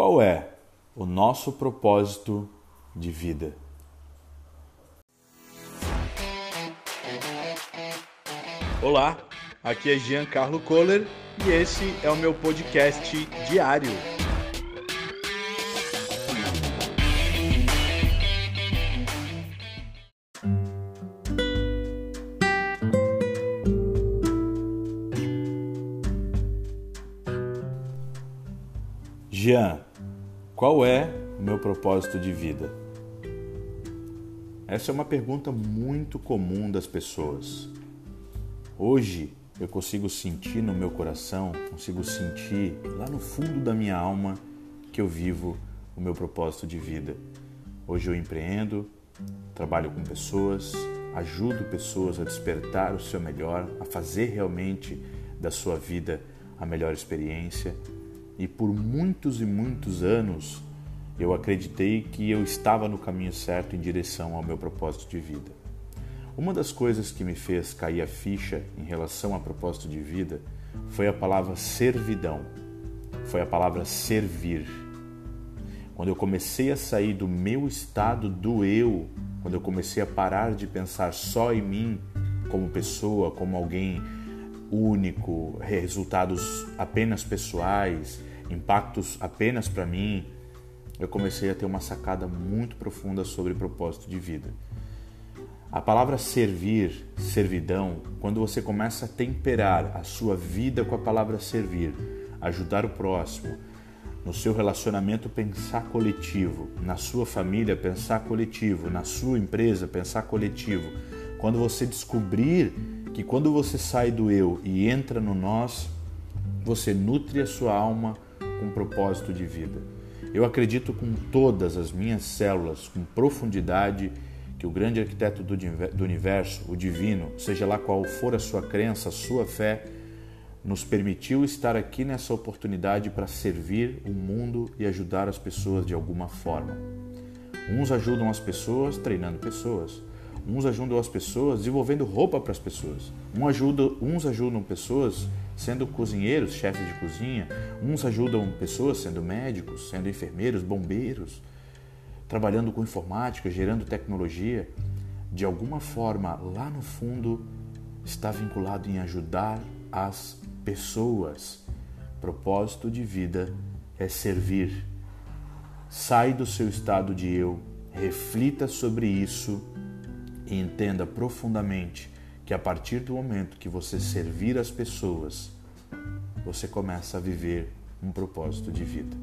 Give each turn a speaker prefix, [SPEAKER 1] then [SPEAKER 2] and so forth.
[SPEAKER 1] Qual é o nosso propósito de vida?
[SPEAKER 2] Olá, aqui é Giancarlo Kohler e esse é o meu podcast diário.
[SPEAKER 1] Jean, qual é o meu propósito de vida? Essa é uma pergunta muito comum das pessoas. Hoje eu consigo sentir no meu coração, consigo sentir lá no fundo da minha alma que eu vivo o meu propósito de vida. Hoje eu empreendo, trabalho com pessoas, ajudo pessoas a despertar o seu melhor, a fazer realmente da sua vida a melhor experiência e por muitos e muitos anos eu acreditei que eu estava no caminho certo em direção ao meu propósito de vida. Uma das coisas que me fez cair a ficha em relação a propósito de vida foi a palavra servidão, foi a palavra servir. Quando eu comecei a sair do meu estado do eu, quando eu comecei a parar de pensar só em mim como pessoa, como alguém único, resultados apenas pessoais, impactos apenas para mim, eu comecei a ter uma sacada muito profunda sobre propósito de vida. A palavra servir, servidão, quando você começa a temperar a sua vida com a palavra servir, ajudar o próximo, no seu relacionamento pensar coletivo, na sua família pensar coletivo, na sua empresa pensar coletivo. Quando você descobrir que quando você sai do eu e entra no nós, você nutre a sua alma com propósito de vida. Eu acredito com todas as minhas células, com profundidade, que o grande arquiteto do universo, o divino, seja lá qual for a sua crença, a sua fé, nos permitiu estar aqui nessa oportunidade para servir o mundo e ajudar as pessoas de alguma forma. Uns ajudam as pessoas treinando pessoas. Uns ajudam as pessoas desenvolvendo roupa para as pessoas. Uns ajudam, uns ajudam pessoas sendo cozinheiros, chefes de cozinha. Uns ajudam pessoas sendo médicos, sendo enfermeiros, bombeiros, trabalhando com informática, gerando tecnologia. De alguma forma, lá no fundo, está vinculado em ajudar as pessoas. Propósito de vida é servir. Sai do seu estado de eu, reflita sobre isso e entenda profundamente que a partir do momento que você servir as pessoas, você começa a viver um propósito de vida.